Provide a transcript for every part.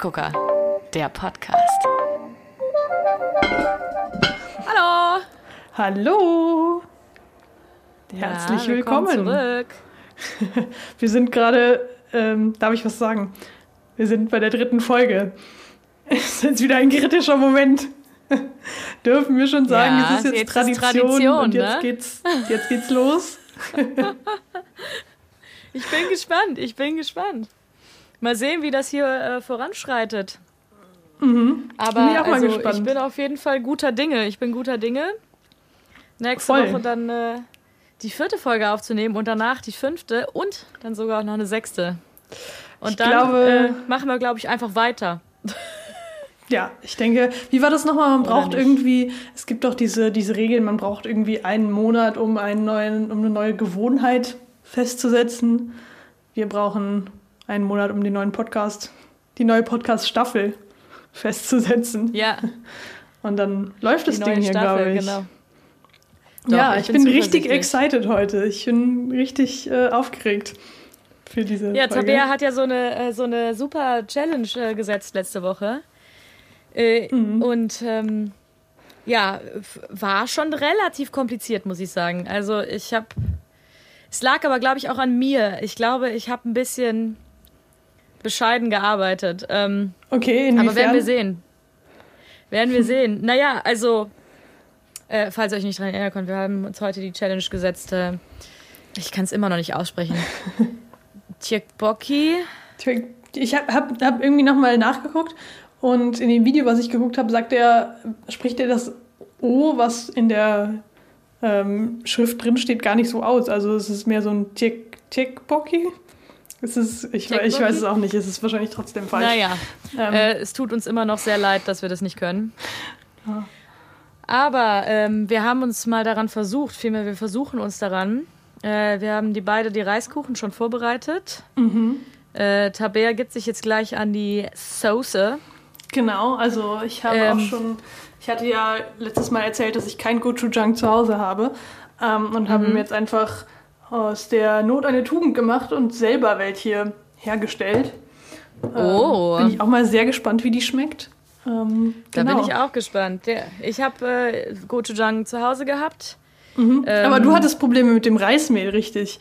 Kaffeegucker, der Podcast. Hallo! Hallo! Herzlich ja, willkommen. zurück. Wir sind gerade, ähm, darf ich was sagen? Wir sind bei der dritten Folge. Es ist jetzt wieder ein kritischer Moment. Dürfen wir schon sagen, Ja, es ist jetzt, jetzt ist Tradition, Tradition, und jetzt, ne? geht's, jetzt geht's los. Ich bin gespannt, ich bin gespannt. Mal sehen, wie das hier äh, voranschreitet. Aber Bin ich auch mal also, gespannt. ich bin auf jeden Fall guter Dinge. Ich bin guter Dinge. Nächste Voll. Woche dann äh, die vierte Folge aufzunehmen und danach die fünfte und dann sogar auch noch eine sechste. Und Ich dann glaube- äh, machen wir, glaube ich, einfach weiter. Ja, ich denke, wie war das nochmal? Man braucht irgendwie, es gibt doch diese, diese Regeln, man braucht irgendwie einen Monat, um, einen neuen, um eine neue Gewohnheit festzusetzen. Wir brauchen einen Monat, um den neuen Podcast, die neue Podcast-Staffel festzusetzen. Ja, Und dann läuft die das Ding hier, Staffel, glaube ich. genau. ja, Doch, ich, bin richtig zuversichtlich. excited heute. Ich bin richtig äh, aufgeregt für diese Ja, Folge. Tabea hat ja so eine, äh, so eine super Challenge äh, gesetzt letzte Woche. Äh, Mhm. Und ähm, ja, war schon relativ kompliziert, muss ich sagen. Also ich habe, es lag aber, glaube ich, auch an mir. Ich glaube, ich habe ein bisschen bescheiden gearbeitet. Ähm, Okay, inwiefern? aber werden wir sehen. Werden wir sehen. Naja, also, äh, falls ihr euch nicht dran erinnern könnt, wir haben uns heute die Challenge gesetzt. Äh, ich kann es immer noch nicht aussprechen. Tjekboki. Ich habe hab, hab irgendwie nochmal nachgeguckt und in dem Video, was ich geguckt habe, sagt er, spricht er das O, was in der ähm, Schrift drin steht, gar nicht so aus. Also es ist mehr so ein Tick, Tickbocky. Es ist, ich, ich weiß es auch nicht, es ist wahrscheinlich trotzdem falsch. Naja, Ähm, äh, es tut uns immer noch sehr leid, dass wir das nicht können. Ja. Aber ähm, wir haben uns mal daran versucht, vielmehr wir versuchen uns daran. Äh, wir haben die beide die Reiskuchen schon vorbereitet. mhm. Äh, Tabea gibt sich jetzt gleich an die Soße. Genau, also ich habe Ähm. auch schon, ich hatte ja letztes Mal erzählt, dass ich kein Gochujang zu Hause habe ähm, und habe Mhm. mir jetzt einfach aus der Not eine Tugend gemacht und selber welche hergestellt. Ähm, Oh. Bin ich auch mal sehr gespannt, wie die schmeckt. Ähm, Da genau. bin ich auch gespannt. Der, ich habe äh, Gochujang zu Hause gehabt. Mhm. ähm, Aber du hattest Probleme mit dem Reismehl, richtig?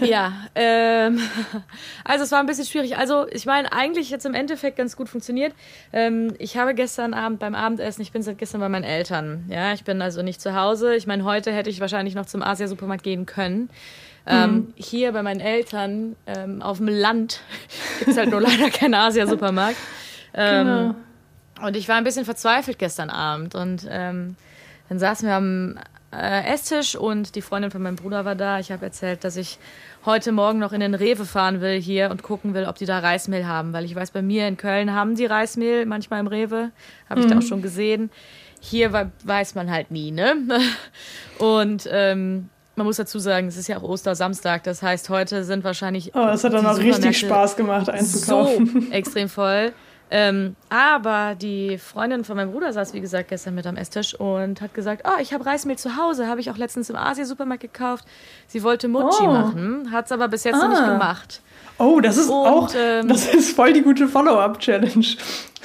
Ja, ähm, also es war ein bisschen schwierig. Also ich meine, eigentlich jetzt im Endeffekt ganz gut funktioniert. Ähm, ich habe gestern Abend beim Abendessen, ich bin seit gestern bei meinen Eltern. Ja, ich bin also nicht zu Hause. Ich meine, heute hätte ich wahrscheinlich noch zum Asia-Supermarkt gehen können. Ähm, hier bei meinen Eltern ähm, auf dem Land gibt es halt nur leider keinen Asia-Supermarkt. Ähm, Genau. und ich war ein bisschen verzweifelt gestern Abend und ähm, dann saßen wir am äh, Esstisch und die Freundin von meinem Bruder war da. Ich habe erzählt, dass ich heute Morgen noch in den Rewe fahren will hier und gucken will, ob die da Reismehl haben, weil ich weiß, bei mir in Köln haben die Reismehl manchmal im Rewe, habe ich da auch schon gesehen. Hier we- weiß man halt nie, ne? Und ähm, man muss dazu sagen, es ist ja auch Ostersamstag, das heißt, heute sind wahrscheinlich Oh, das hat dann auch richtig Spaß gemacht einzukaufen. so extrem voll. Ähm, aber die Freundin von meinem Bruder saß, wie gesagt, gestern mit am Esstisch und hat gesagt, oh, ich habe Reismehl zu Hause, habe ich auch letztens im Asia-Supermarkt gekauft. Sie wollte Mochi Oh. machen, hat es aber bis jetzt noch nicht Ah. gemacht. Oh, das ist Und, auch, ähm, das ist voll die gute Follow-up-Challenge.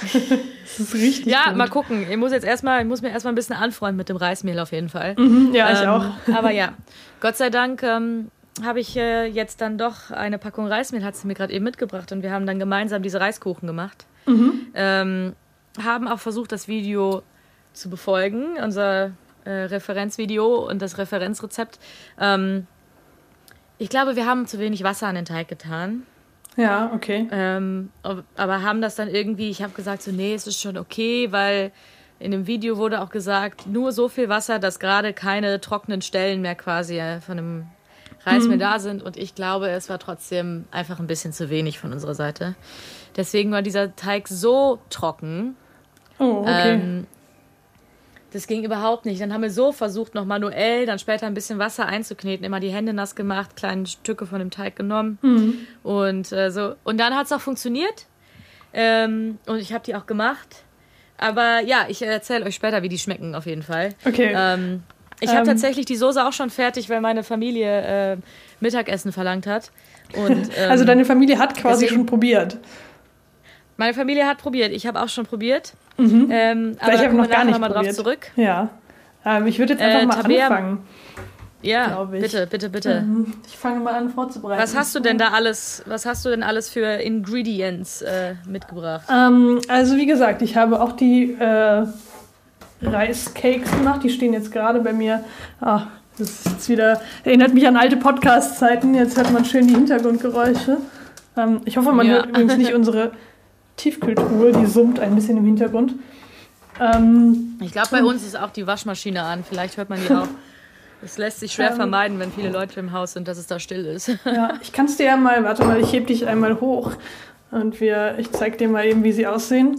das ist richtig Ja, gut. mal gucken. Ich muss jetzt erstmal, ich muss mir erstmal ein bisschen anfreunden mit dem Reismehl auf jeden Fall. Mhm, ja, ich Ähm, auch. Aber ja, Gott sei Dank ähm, habe ich äh, jetzt dann doch eine Packung Reismehl, hat sie mir gerade eben mitgebracht und wir haben dann gemeinsam diese Reiskuchen gemacht. Mhm. Ähm, haben auch versucht, das Video zu befolgen, unser äh, Referenzvideo und das Referenzrezept. Ähm, ich glaube, wir haben zu wenig Wasser an den Teig getan. Ja, okay. Ähm, aber haben das dann irgendwie, ich habe gesagt, so, nee, es ist schon okay, weil in dem Video wurde auch gesagt, nur so viel Wasser, dass gerade keine trockenen Stellen mehr quasi äh, von dem Reismehl da sind. Und ich glaube, es war trotzdem einfach ein bisschen zu wenig von unserer Seite. Deswegen war dieser Teig so trocken. Oh, okay. Ähm, das ging überhaupt nicht. Dann haben wir so versucht, noch manuell, dann später ein bisschen Wasser einzukneten, immer die Hände nass gemacht, kleine Stücke von dem Teig genommen. Mhm. Und äh, so. Und dann hat es auch funktioniert. Ähm, und ich habe die auch gemacht. Aber ja, ich erzähle euch später, wie die schmecken, auf jeden Fall. Okay. Ähm, ich habe Ähm. tatsächlich die Soße auch schon fertig, weil meine Familie äh, Mittagessen verlangt hat. Und, ähm, also deine Familie hat quasi deswegen- schon probiert. Meine Familie hat probiert. Ich habe auch schon probiert. Mhm. Ähm, aber ich habe noch gar nicht mal probiert. drauf zurück. Ja. Ähm, ich würde jetzt einfach Äh, mal Tabea- anfangen. Ja, bitte, bitte, bitte. Ähm, Ich fange mal an vorzubereiten. Was hast du denn da alles, was hast du denn alles für Ingredients äh, mitgebracht? Ähm, also wie gesagt, ich habe auch die Reiscakes gemacht. Die stehen jetzt gerade bei mir. Ah, das ist wieder, erinnert mich an alte Podcast-Zeiten. Jetzt hört man schön die Hintergrundgeräusche. Ähm, ich hoffe, man Ja. hört übrigens nicht unsere Tiefkühltruhe. Die summt ein bisschen im Hintergrund. Ähm, Ich glaube, bei uns ist auch die Waschmaschine an. Vielleicht hört man die auch. Es lässt sich schwer Ähm. vermeiden, wenn viele Leute im Haus sind, dass es da still ist. ja, ich kann es dir ja mal, warte mal, ich heb dich einmal hoch. Und wir, ich zeig dir mal eben, wie sie aussehen.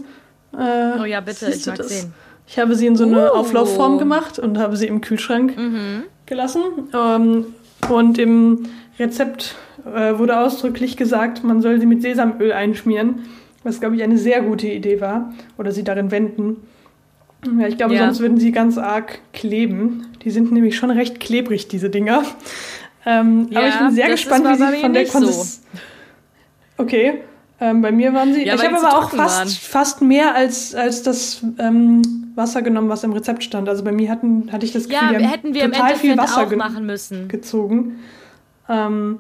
Äh, Oh ja, bitte, ich mag das? sehen. Ich habe sie in so eine Uh. Auflaufform gemacht und habe sie im Kühlschrank Mhm. gelassen. Ähm, und im Rezept äh, wurde ausdrücklich gesagt, man soll sie mit Sesamöl einschmieren, was, glaube ich, eine sehr gute Idee war. Oder sie darin wenden. Ja, ich glaube, Ja. sonst würden sie ganz arg kleben. Die sind nämlich schon recht klebrig, diese Dinger. Ähm, aber Ja, ich bin sehr gespannt, wie sie von der nicht so. Konsistenz... Okay, ähm, bei mir waren sie... Ja, ich habe aber auch fast, waren. fast mehr als, als das ähm, Wasser genommen, was im Rezept stand. Also bei mir hatten, hatte ich das Gefühl, Ja, die hätten wir im total viel Wasser auch machen müssen. gezogen. Ähm,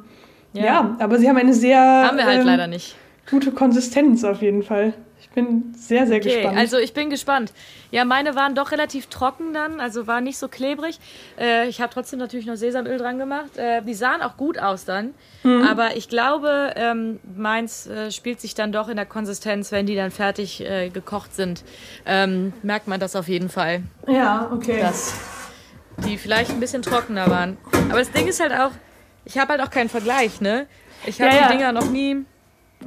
ja. aber sie haben eine sehr Haben wir halt ähm, leider nicht. gute Konsistenz auf jeden Fall. Ich bin sehr, sehr Okay, gespannt. also ich bin gespannt. Ja, meine waren doch relativ trocken dann, also waren nicht so klebrig. Äh, ich habe trotzdem natürlich noch Sesamöl dran gemacht. Äh, die sahen auch gut aus dann. Mhm. Aber ich glaube, ähm, meins äh, spielt sich dann doch in der Konsistenz, wenn die dann fertig äh, gekocht sind. Ähm, merkt man das auf jeden Fall, ja, okay. dass die vielleicht ein bisschen trockener waren. Aber das Ding ist halt auch, ich habe halt auch keinen Vergleich, ne? Ich habe Ja, ja. die Dinger noch nie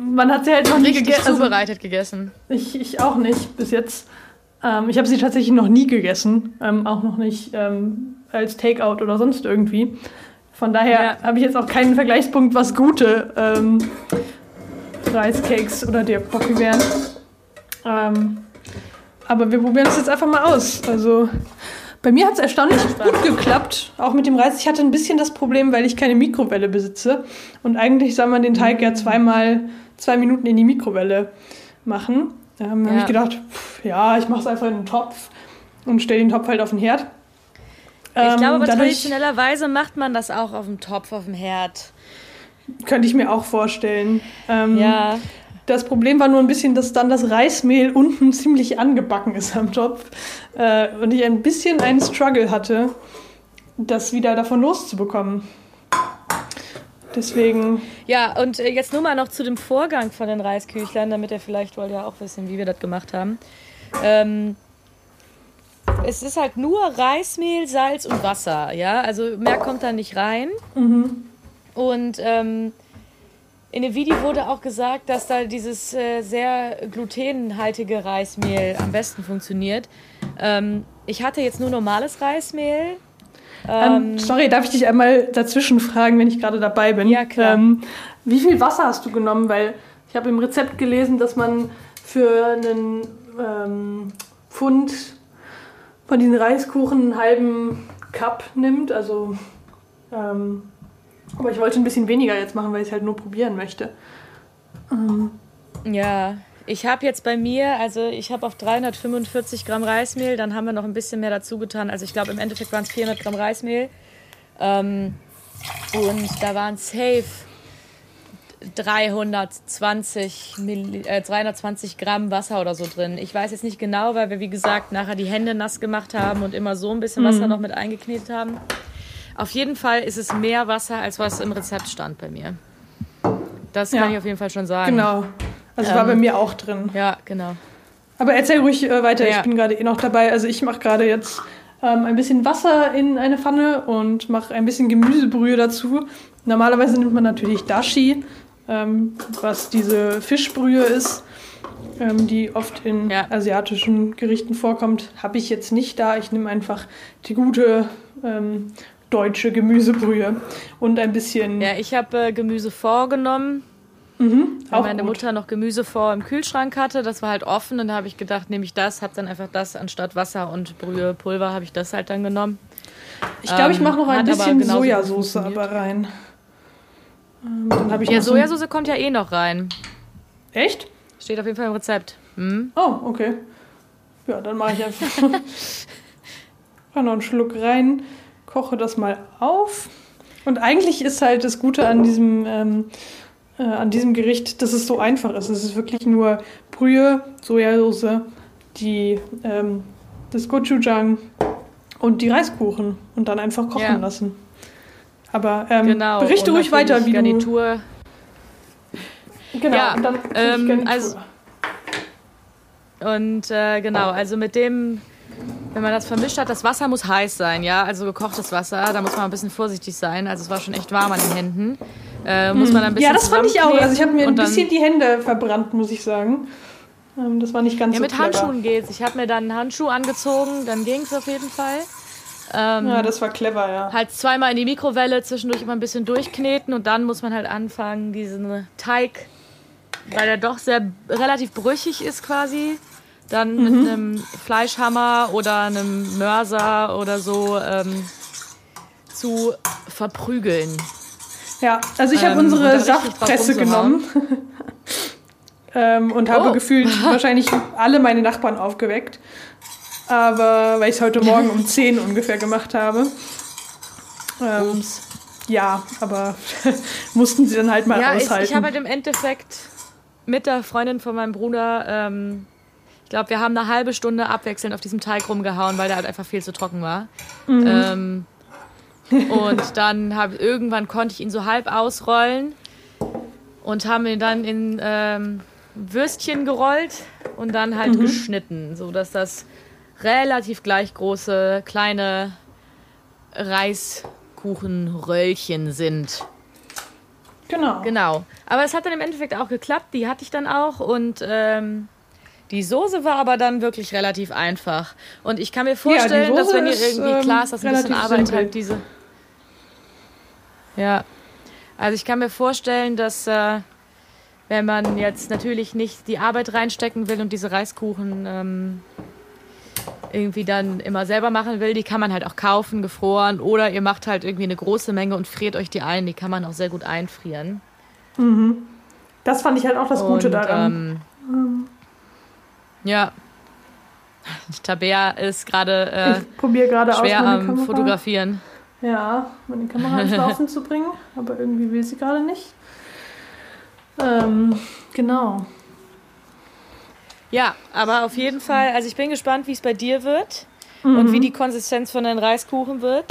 Man hat sie halt noch nie gegessen. Also, zubereitet gegessen. ich, ich auch nicht bis jetzt. Ähm, ich habe sie tatsächlich noch nie gegessen. Ähm, auch noch nicht ähm, als Takeout oder sonst irgendwie. Von daher Ja. habe ich jetzt auch keinen Vergleichspunkt, was gute ähm, Reiscakes oder der Pocky wären. Ähm, aber wir probieren es jetzt einfach mal aus. Also bei mir hat es erstaunlich gut geklappt, auch mit dem Reis. Ich hatte ein bisschen das Problem, weil ich keine Mikrowelle besitze. Und eigentlich soll man den Teig ja zweimal zwei Minuten in die Mikrowelle machen. Da habe Ja. ich gedacht, pff, ja, ich mache es einfach in einen Topf und stelle den Topf halt auf den Herd. Ich glaube Ähm, aber traditionellerweise macht man das auch auf dem Topf, auf dem Herd. könnte ich mir auch vorstellen. Ähm, Ja. Das Problem war nur ein bisschen, dass dann das Reismehl unten ziemlich angebacken ist am Topf. Äh, und ich ein bisschen einen Struggle hatte, das wieder davon loszubekommen. Deswegen, Ja, und äh, jetzt nur mal noch zu dem Vorgang von den Reisküchlern, damit ihr vielleicht wollt ja auch wissen, wie wir das gemacht haben. Ähm, es ist halt nur Reismehl, Salz und Wasser, ja. Also mehr kommt da nicht rein. Und ähm, in dem Video wurde auch gesagt, dass da dieses äh, sehr glutenhaltige Reismehl am besten funktioniert. Ähm, ich hatte jetzt nur normales Reismehl. ähm, sorry, darf ich dich einmal dazwischen fragen, wenn ich gerade dabei bin? Ja, klar. Ähm, wie viel Wasser hast du genommen? Weil ich habe im Rezept gelesen, dass man für einen ähm, Pfund von diesen Reiskuchen einen halben Cup nimmt. Also, ähm, aber ich wollte ein bisschen weniger jetzt machen, weil ich es halt nur probieren möchte. Ja, ich habe jetzt bei mir, also ich habe auf 345 Gramm Reismehl, dann haben wir noch ein bisschen mehr dazu getan. Also ich glaube im Endeffekt waren es 400 Gramm Reismehl. Ähm, und da waren safe 320, Milli äh, 320 Gramm Wasser oder so drin. Ich weiß jetzt nicht genau, weil wir wie gesagt nachher die Hände nass gemacht haben und immer so ein bisschen Wasser noch mit eingeknetet haben. Auf jeden Fall ist es mehr Wasser, als was im Rezept stand bei mir. Das kann Ja. ich auf jeden Fall schon sagen. Genau. Also war Ähm, bei mir auch drin. Ja, genau. Aber erzähl ruhig äh, weiter, Ja. ich bin gerade eh noch dabei. Also ich mache gerade jetzt ähm, ein bisschen Wasser in eine Pfanne und mache ein bisschen Gemüsebrühe dazu. Normalerweise nimmt man natürlich Dashi, ähm, was diese Fischbrühe ist, ähm, die oft in Ja. asiatischen Gerichten vorkommt. Habe ich jetzt nicht da. Ich nehme einfach die gute ähm, deutsche Gemüsebrühe und ein bisschen Ja, ich habe äh, Gemüse vorgenommen, mhm, weil meine gut. Mutter noch Gemüse vor im Kühlschrank hatte. Das war halt offen und da habe ich gedacht, nehme ich das, habe dann einfach das anstatt Wasser und Brühepulver habe ich das halt dann genommen. Ich glaube, ich ähm, mache noch ein bisschen Sojasauce aber rein. Ähm, dann habe ich Ja, Sojasauce kommt ja eh noch rein. Echt? Steht auf jeden Fall im Rezept. Hm? Oh, okay. Ja, dann mache ich einfach noch einen Schluck rein, koche das mal auf. Und eigentlich ist halt das Gute an diesem, ähm, äh, an diesem Gericht, dass es so einfach ist. Es ist wirklich nur Brühe, Sojasauce, die, ähm, das Gochujang und die Reiskuchen und dann einfach kochen ja. lassen. Aber ähm, genau. berichte ruhig weiter, wie Garnitur. du... Genau, ja, und dann ähm, also und äh, genau, also mit dem, wenn man das vermischt hat, das Wasser muss heiß sein, ja, also gekochtes Wasser, da muss man ein bisschen vorsichtig sein. Also es war schon echt warm an den Händen. Äh, muss man ein bisschen Ja, das fand ich auch. Also ich habe mir ein bisschen die Hände verbrannt, muss ich sagen. Ähm, das war nicht ganz ja, so mit clever. Handschuhen geht's. Ich habe mir dann einen Handschuh angezogen, dann ging es auf jeden Fall. Ähm, ja, das war clever, ja. Halt zweimal in die Mikrowelle, zwischendurch immer ein bisschen durchkneten und dann muss man halt anfangen, diesen Teig, weil der doch sehr relativ brüchig ist quasi, dann mhm. mit einem Fleischhammer oder einem Mörser oder so ähm, zu verprügeln. Ja, also ich habe ähm, unsere Saftpresse genommen ähm, und oh. habe gefühlt wahrscheinlich alle meine Nachbarn aufgeweckt. Aber weil ich es heute Morgen um 10 ungefähr gemacht habe. Ähm, ja, aber mussten sie dann halt mal ja, aushalten. Ich, ich habe halt im Endeffekt mit der Freundin von meinem Bruder ähm, ich glaube, wir haben eine halbe Stunde abwechselnd auf diesem Teig rumgehauen, weil der halt einfach viel zu trocken war. Mhm. Ähm, und dann hab, irgendwann konnte ich ihn so halb ausrollen und haben ihn dann in ähm, Würstchen gerollt und dann halt mhm. geschnitten, sodass das relativ gleich große kleine Reiskuchenröllchen sind. Genau. Genau. Aber es hat dann im Endeffekt auch geklappt. Die hatte ich dann auch und ähm, die Soße war aber dann wirklich relativ einfach. Und ich kann mir vorstellen, ja, dass wenn ihr irgendwie, ähm, klar ist, dass ein bisschen Arbeit halt diese. Ja. Also ich kann mir vorstellen, dass äh, wenn man jetzt natürlich nicht die Arbeit reinstecken will und diese Reiskuchen ähm, irgendwie dann immer selber machen will, die kann man halt auch kaufen, gefroren. Oder ihr macht halt irgendwie eine große Menge und friert euch die ein. Die kann man auch sehr gut einfrieren. Mhm. Das fand ich halt auch das Gute und, daran. Ähm, mhm. Ja. Tabea ist gerade äh, schwer am Fotografieren. Ja, meine Kamera ans Laufen zu bringen, aber irgendwie will sie gerade nicht. Ähm, genau. Ja, aber auf jeden Fall, also ich bin gespannt, wie es bei dir wird mhm. und wie die Konsistenz von deinen Reiskuchen wird.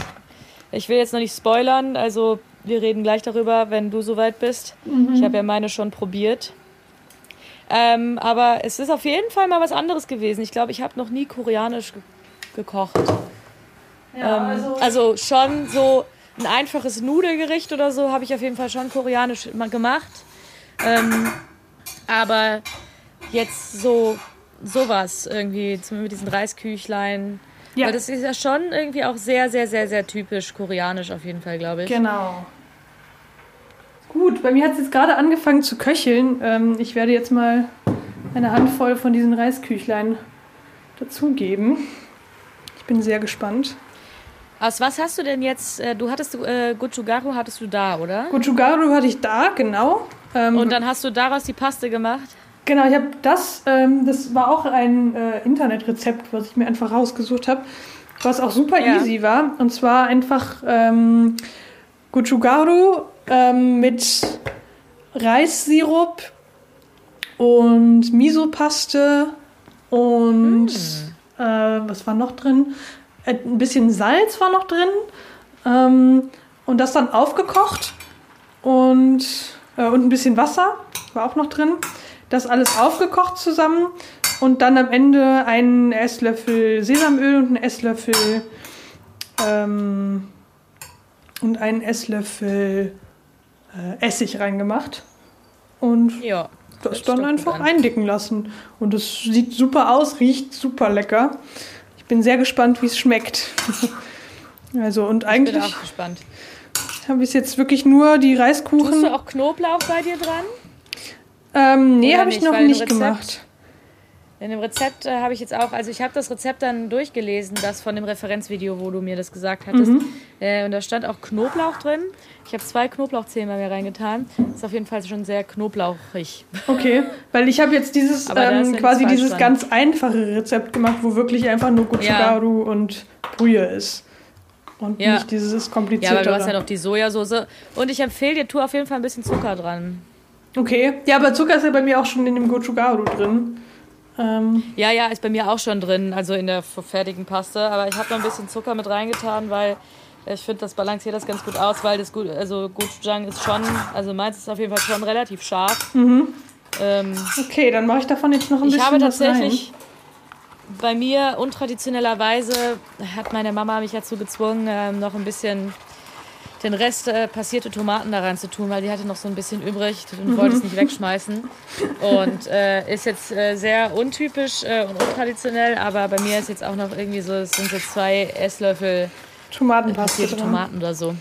Ich will jetzt noch nicht spoilern, also wir reden gleich darüber, wenn du soweit bist. Mhm. Ich habe ja meine schon probiert. Ähm, aber es ist auf jeden Fall mal was anderes gewesen. Ich glaube, ich habe noch nie koreanisch ge gekocht. Ja, ähm, also, also schon so ein einfaches Nudelgericht oder so habe ich auf jeden Fall schon koreanisch mal gemacht. Ähm, aber jetzt so sowas irgendwie mit diesen Reisküchlein. Ja. Weil das ist ja schon irgendwie auch sehr, sehr, sehr, sehr typisch koreanisch auf jeden Fall, glaube ich. Genau. Gut, bei mir hat es jetzt gerade angefangen zu köcheln. Ähm, ich werde jetzt mal eine Handvoll von diesen Reisküchlein dazugeben. Ich bin sehr gespannt. Aus was hast du denn jetzt? Äh, du hattest äh, Gochugaru hattest du da, oder? Gochugaru hatte ich da, genau. Ähm, Und dann hast du daraus die Paste gemacht? Genau, ich habe das, ähm, das war auch ein äh, Internetrezept, was ich mir einfach rausgesucht habe, was auch super ja. easy war. Und zwar einfach ähm, Gochugaru ähm, mit Reissirup und Misopaste und mm. äh, was war noch drin? Äh, ein bisschen Salz war noch drin ähm, und das dann aufgekocht und, äh, und ein bisschen Wasser war auch noch drin. Das alles aufgekocht zusammen und dann am Ende einen Esslöffel Sesamöl und einen Esslöffel ähm, und einen Esslöffel äh, Essig reingemacht und ja, das dann einfach eindicken lassen. Und es sieht super aus, riecht super lecker. Ich bin sehr gespannt, wie es schmeckt. also und eigentlich. Ich bin auch gespannt. Habe ich jetzt wirklich nur die Reiskuchen. Tust du auch Knoblauch bei dir dran? Ähm, nee, habe ich noch nicht gemacht. In dem Rezept äh, habe ich jetzt auch, also ich habe das Rezept dann durchgelesen, das von dem Referenzvideo, wo du mir das gesagt hattest. Mhm. Äh, und da stand auch Knoblauch drin. Ich habe zwei Knoblauchzehen bei mir reingetan. Ist auf jeden Fall schon sehr knoblauchig. Okay, weil ich habe jetzt dieses ähm, ja quasi dieses dran. ganz einfache Rezept gemacht, wo wirklich einfach nur Gochugaru und Brühe ist. Und Ja. nicht dieses Ja, komplizierte. aber du hast ja noch die Sojasauce. Und ich empfehle dir, tu auf jeden Fall ein bisschen Zucker dran. Okay. Ja, aber Zucker ist ja bei mir auch schon in dem Gochugaru drin. Ähm, Ja, ja, ist bei mir auch schon drin, also in der fertigen Paste. Aber ich habe noch ein bisschen Zucker mit reingetan, weil ich finde, das balanciert das ganz gut aus, weil das gut, also Gochujang ist schon, also meins ist auf jeden Fall schon relativ scharf. Ähm, okay, dann mache ich davon jetzt noch ein ich bisschen habe was tatsächlich bei mir untraditionellerweise hat meine Mama mich dazu gezwungen, ähm, noch ein bisschen den Rest äh, passierte Tomaten da rein zu tun, weil die hatte noch so ein bisschen übrig und wollte es nicht wegschmeißen. Und äh, ist jetzt äh, sehr untypisch äh, und untraditionell, aber bei mir ist jetzt auch noch irgendwie so, es sind so zwei Esslöffel. Tomatenpaste passierte. Tomaten oder so.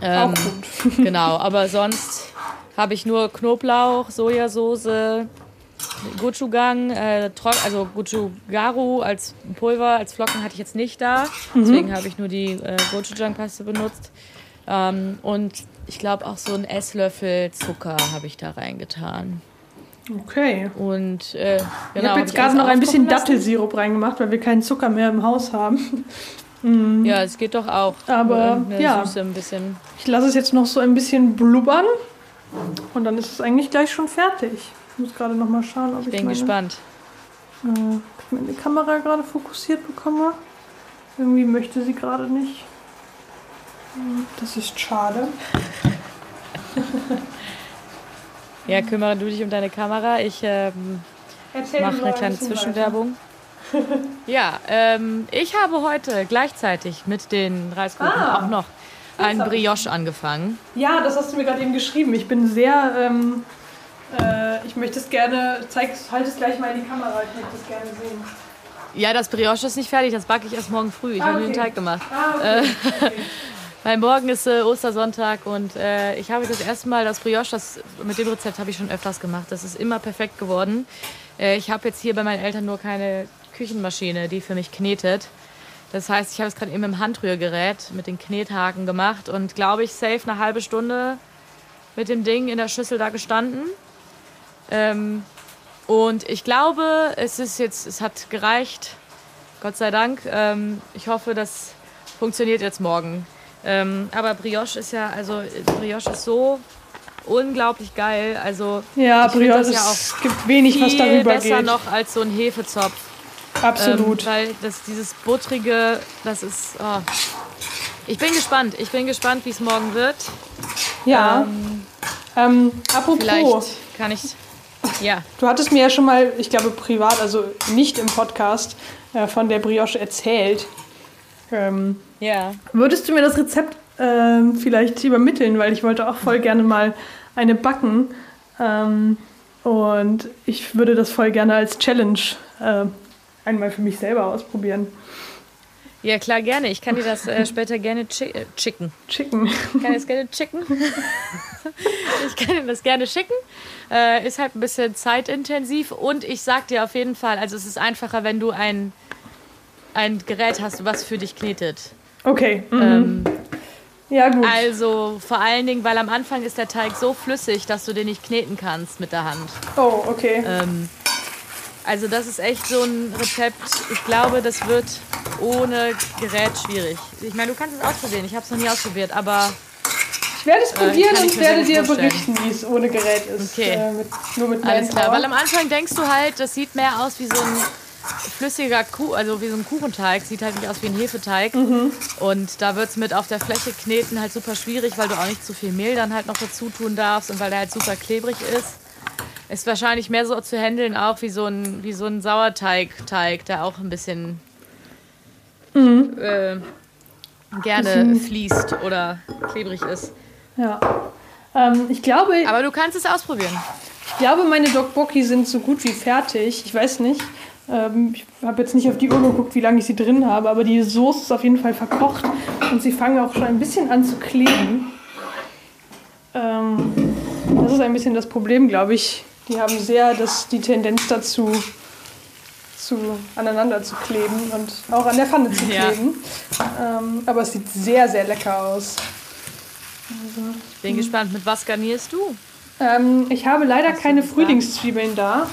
Auch Ähm, gut. Genau, aber sonst habe ich nur Knoblauch, Sojasauce, Gochugang, äh, also Gochugaru als Pulver, als Flocken hatte ich jetzt nicht da. Deswegen habe ich nur die äh, Gochujang-Paste benutzt. Ähm, und ich glaube auch so einen Esslöffel Zucker habe ich da reingetan. Okay. Und äh, genau, ich habe hab jetzt gerade alles noch ein bisschen lassen. Dattelsirup reingemacht, weil wir keinen Zucker mehr im Haus haben. Ja, es geht doch auch. Aber, ja. Süße ein bisschen. Ich lasse es jetzt noch so ein bisschen blubbern und dann ist es eigentlich gleich schon fertig. Ich muss gerade noch mal schauen, ob ich, Bin meine, gespannt. Äh, ob ich meine Kamera gerade fokussiert bekomme. Irgendwie möchte sie gerade nicht. Das ist schade. Ja, kümmere du dich um deine Kamera. Ich ähm, mache eine ein kleine Zwischenwerbung. ja, ähm, ich habe heute gleichzeitig mit den Reiskuchen Ah, auch noch ein Brioche angefangen. Ja, das hast du mir gerade eben geschrieben. Ich bin sehr. Ähm, äh, ich möchte es gerne. Zeig, halt es gleich mal in die Kamera. Ich möchte es gerne sehen. Ja, das Brioche ist nicht fertig, das backe ich erst morgen früh. Ich Ah, habe okay. den Teig gemacht. Ah, okay. okay. Weil morgen ist äh, Ostersonntag und äh, ich habe das erste Mal das Brioche, das, mit dem Rezept habe ich schon öfters gemacht. Das ist immer perfekt geworden. Äh, ich habe jetzt hier bei meinen Eltern nur keine Küchenmaschine, die für mich knetet. Das heißt, ich habe es gerade eben im Handrührgerät mit den Knethaken gemacht und glaube ich, safe eine halbe Stunde mit dem Ding in der Schüssel da gestanden. Ähm, und ich glaube, es ist jetzt, es hat gereicht. Gott sei Dank. Ähm, ich hoffe, das funktioniert jetzt morgen. Ähm, aber Brioche ist ja, also Brioche ist so unglaublich geil. Also Ja, Brioche, das ja es gibt wenig, was darüber besser geht. noch als so ein Hefezopf. Absolut. Ähm, weil das, dieses buttrige, das ist. Oh. Ich bin gespannt. Ich bin gespannt, wie es morgen wird. ja. Ähm, Ähm, apropos, vielleicht kann ich. Ja. du hattest mir ja schon mal, ich glaube privat, also nicht im Podcast, äh, von der Brioche erzählt. Ähm, Ja. würdest du mir das Rezept ähm, vielleicht übermitteln, weil ich wollte auch voll gerne mal eine backen. Ähm, und ich würde das voll gerne als Challenge äh, einmal für mich selber ausprobieren. Ja, klar, gerne. Ich kann dir das äh, später gerne chi äh, chicken. Chicken. Ich kann dir das gerne chicken. ich kann dir das gerne schicken. Äh, ist halt ein bisschen zeitintensiv und ich sag dir auf jeden Fall, also es ist einfacher, wenn du ein, ein Gerät hast, was für dich knetet. Okay. Mhm. Ähm, ja, gut. also vor allen Dingen, weil am Anfang ist der Teig so flüssig, dass du den nicht kneten kannst mit der Hand. oh, okay. Ähm, also das ist echt so ein Rezept. Ich glaube, das wird ohne Gerät schwierig. Ich meine, du kannst es ausprobieren. Ich habe es noch nie ausprobiert, aber Ich werde es probieren kann ich und werde dir vorstellen. berichten, wie es ohne Gerät ist. Okay. Äh, mit, nur mit alles klar. Weil am Anfang denkst du halt, das sieht mehr aus wie so ein flüssiger Kuh, also wie so ein Kuchenteig. Sieht halt nicht aus wie ein Hefeteig. Und da wird es mit auf der Fläche kneten halt super schwierig, weil du auch nicht zu viel Mehl dann halt noch dazu tun darfst und weil der halt super klebrig ist. Ist wahrscheinlich mehr so zu handeln auch wie so ein, wie so ein Sauerteig-Teig, der auch ein bisschen äh, gerne fließt oder klebrig ist. Ja. Ähm, ich, glaube, Aber du kannst es ausprobieren. ich glaube, meine Dokboki sind so gut wie fertig. Ich weiß nicht. Ähm, ich habe jetzt nicht auf die Uhr geguckt, wie lange ich sie drin habe, aber die Soße ist auf jeden Fall verkocht und sie fangen auch schon ein bisschen an zu kleben. Ähm, das ist ein bisschen das Problem, glaube ich. Die haben sehr das, die Tendenz dazu, zu, aneinander zu kleben und auch an der Pfanne zu kleben. Ja. Ähm, aber es sieht sehr, sehr lecker aus. Also, Bin hm. gespannt, mit was garnierst du? Ähm, ich habe leider Hast keine Frühlingszwiebeln da,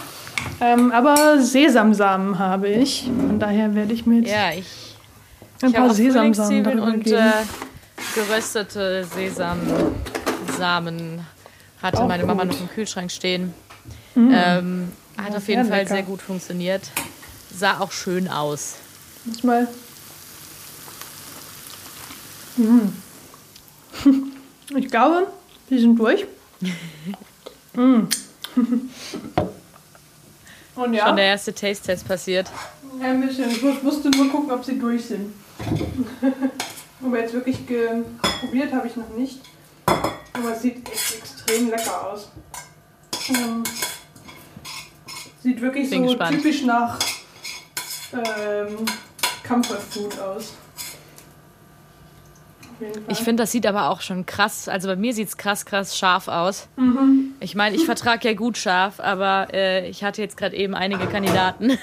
ähm, aber Sesamsamen habe ich. Von daher werde ich mir jetzt ja, ich, ein ich paar Sesamsamen und äh, geröstete Sesamsamen hatte auch meine Mama gut. noch im Kühlschrank stehen. Mm. Ähm, hat ja, auf jeden Fall lecker. sehr gut funktioniert. Sah auch schön aus. Muss mal. Mm. Ich glaube, wir sind durch. mm. Und ja. Schon der erste Taste-Test passiert. Ja, ein bisschen. Ich musste nur gucken, ob sie durch sind. Aber jetzt wirklich probiert habe ich noch nicht. Aber es sieht echt extrem lecker aus. Ähm, sieht wirklich Bin so gespannt. typisch nach ähm, Comfort Food aus. Ich finde, das sieht aber auch schon krass, also bei mir sieht es krass, krass scharf aus. Mhm. Ich meine, ich vertrage ja gut scharf, aber äh, ich hatte jetzt gerade eben einige Kandidaten,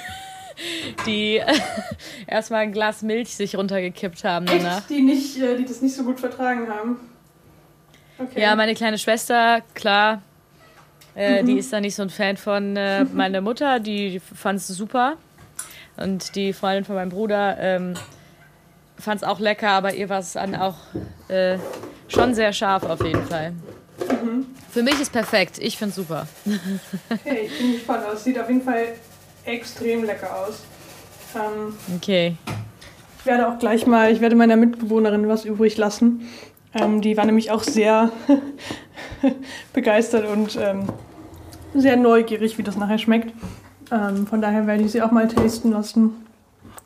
die äh, erstmal ein Glas Milch sich runtergekippt haben danach. Echt? Die, nicht, äh, die das nicht so gut vertragen haben? Okay. Ja, meine kleine Schwester, klar, äh, mhm. die ist da nicht so ein Fan von. Äh, meine Mutter, die, die fand es super. Und die Freundin von meinem Bruder ähm, fand es auch lecker, aber ihr war es dann auch äh, schon sehr scharf auf jeden Fall. Mhm. Für mich ist perfekt. Ich finde es super. Okay, ich bin gespannt. Es sieht auf jeden Fall extrem lecker aus. Ähm, okay. Ich werde auch gleich mal, ich werde meiner Mitbewohnerin was übrig lassen. Ähm, die war nämlich auch sehr begeistert und ähm, sehr neugierig, wie das nachher schmeckt. Ähm, von daher werde ich sie auch mal tasten lassen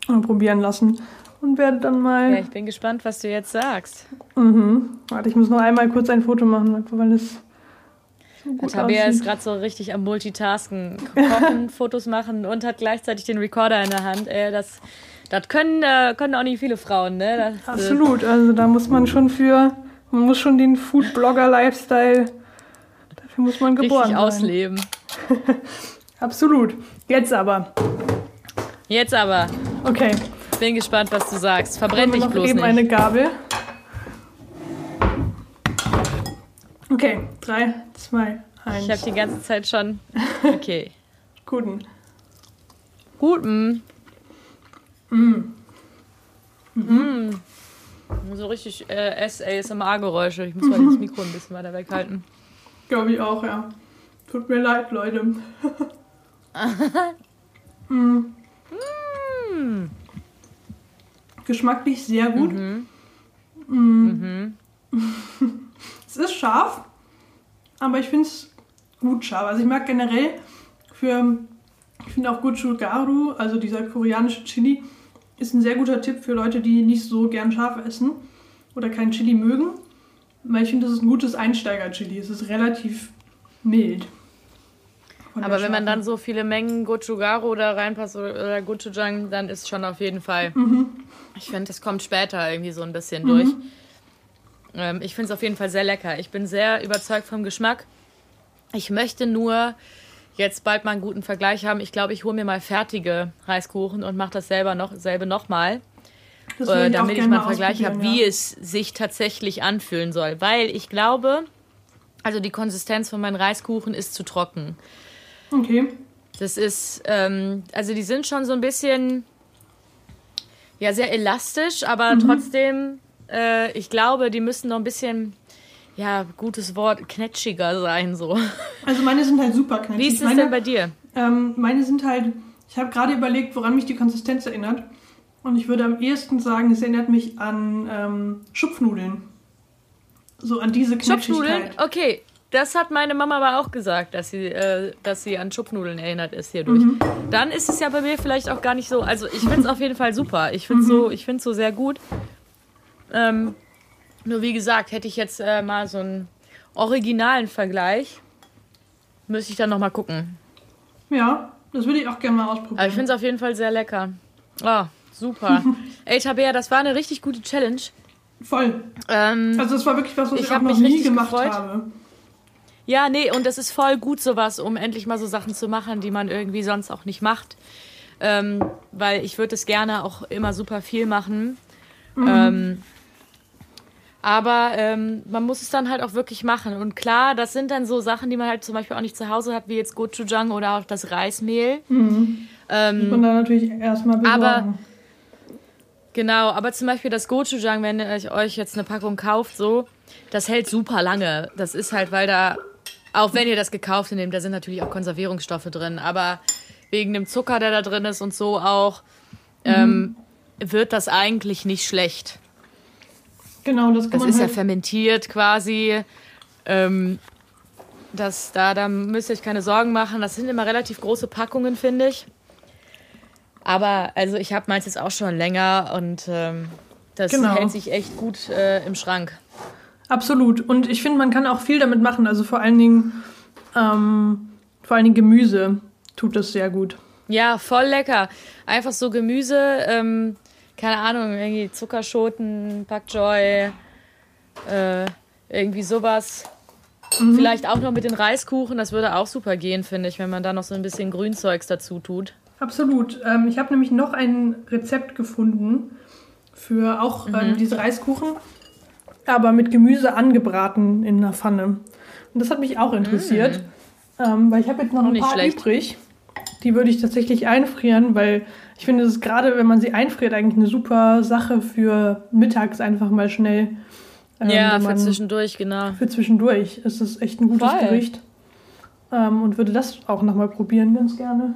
und probieren lassen und werde dann mal. Ja, ich bin gespannt, was du jetzt sagst. Mhm. Warte, ich muss noch einmal kurz ein Foto machen, weil es. So Tabea ist gerade so richtig am Multitasken. Kochen, Fotos machen und hat gleichzeitig den Recorder in der Hand. Äh, das das können, äh, können auch nicht viele Frauen, ne? Das, äh, Absolut. Also da muss man schon für. Man muss schon den Food-Blogger-Lifestyle. Dafür muss man geboren richtig sein. ausleben. Absolut. Jetzt aber. Jetzt aber. Okay bin gespannt, was du sagst. Verbrenn dich bloß eben nicht. eine Gabel. Okay, drei, zwei, eins. Ich habe die ganze Zeit schon. Okay. Guten. Guten. Mm. Mhm. Mm. So richtig äh, ASMR-Geräusche. Ich muss mal das Mikro ein bisschen weiter weghalten. Glaube ich auch, ja. Tut mir leid, Leute. mm. Mm geschmacklich sehr gut. Mhm. Mm. Mhm. es ist scharf, aber ich finde es gut scharf. Also ich mag generell für, ich finde auch Gochugaru, also dieser koreanische Chili, ist ein sehr guter Tipp für Leute, die nicht so gern scharf essen oder kein Chili mögen. Weil ich finde, das ist ein gutes Einsteiger-Chili. Es ist relativ mild. Aber wenn man dann so viele Mengen Gochugaru da reinpasst oder Gochujang, dann ist schon auf jeden Fall. Mhm. Ich finde, das kommt später irgendwie so ein bisschen mhm. durch. Ähm, ich finde es auf jeden Fall sehr lecker. Ich bin sehr überzeugt vom Geschmack. Ich möchte nur jetzt bald mal einen guten Vergleich haben. Ich glaube, ich hole mir mal fertige Reiskuchen und mache das selber noch, selbe nochmal. Äh, damit ich mal einen Vergleich habe, wie es sich tatsächlich anfühlen soll. Weil ich glaube, also die Konsistenz von meinen Reiskuchen ist zu trocken. Okay. Das ist, ähm, also die sind schon so ein bisschen, ja, sehr elastisch, aber mhm. trotzdem, äh, ich glaube, die müssen noch ein bisschen, ja, gutes Wort, knetschiger sein, so. Also meine sind halt super knetschig. Wie ist es denn bei dir? Ähm, meine sind halt, ich habe gerade überlegt, woran mich die Konsistenz erinnert. Und ich würde am ehesten sagen, es erinnert mich an ähm, Schupfnudeln. So an diese Knetschigkeit. Schupfnudeln? Okay, das hat meine Mama aber auch gesagt, dass sie, äh, dass sie an Schupfnudeln erinnert ist hierdurch. Mhm. Dann ist es ja bei mir vielleicht auch gar nicht so. Also ich finde es auf jeden Fall super. Ich finde es mhm. so, so sehr gut. Ähm, nur wie gesagt, hätte ich jetzt äh, mal so einen originalen Vergleich, müsste ich dann nochmal gucken. Ja, das würde ich auch gerne mal ausprobieren. Aber ich finde es auf jeden Fall sehr lecker. Oh, super. Ey, Tabea, das war eine richtig gute Challenge. Voll. Ähm, also das war wirklich was, was ich, ich auch noch nie gemacht gefreut. habe. Ja, nee, und das ist voll gut sowas, um endlich mal so Sachen zu machen, die man irgendwie sonst auch nicht macht. ähm, weil ich würde es gerne auch immer super viel machen. Ähm, aber ähm, man muss es dann halt auch wirklich machen. Und klar, das sind dann so Sachen, die man halt zum Beispiel auch nicht zu Hause hat, wie jetzt Gochujang oder auch das Reismehl. Mhm. Ähm, Muss man da natürlich erstmal besorgen. aber- Genau, aber zum Beispiel das Gochujang, wenn ihr euch jetzt eine Packung kauft, so, das hält super lange. Das ist halt, weil da, auch wenn ihr das gekauft nehmt, da sind natürlich auch Konservierungsstoffe drin, aber wegen dem Zucker, der da drin ist und so auch, ähm, wird das eigentlich nicht schlecht. genau, das kann Das man ist ja halt, fermentiert quasi. Ähm, das, da, da müsst ihr euch keine Sorgen machen. Das sind immer relativ große Packungen, finde ich. Aber also ich habe meins jetzt auch schon länger und ähm, das Genau. hält sich echt gut äh, im Schrank. Absolut. Und ich finde, man kann auch viel damit machen. Also vor allen Dingen, ähm, vor allen Dingen Gemüse tut das sehr gut. Ja, voll lecker. Einfach so Gemüse, ähm, keine Ahnung, irgendwie Zuckerschoten, Pak Choi, äh, irgendwie sowas. Vielleicht auch noch mit den Reiskuchen, das würde auch super gehen, finde ich, wenn man da noch so ein bisschen Grünzeugs dazu tut. Absolut. Ähm, ich habe nämlich noch ein Rezept gefunden für auch Mhm. ähm, diese Reiskuchen, aber mit Gemüse angebraten in einer Pfanne. Und das hat mich auch interessiert, ähm, weil ich habe jetzt noch ein Mhm. paar schlecht. übrig. Die würde ich tatsächlich einfrieren, weil ich finde, es ist gerade, wenn man sie einfriert, eigentlich eine super Sache für mittags einfach mal schnell. ähm, ja, für zwischendurch, genau. für zwischendurch ist es echt ein gutes Voll. Gericht. Ähm, und würde das auch nochmal probieren, ganz gerne.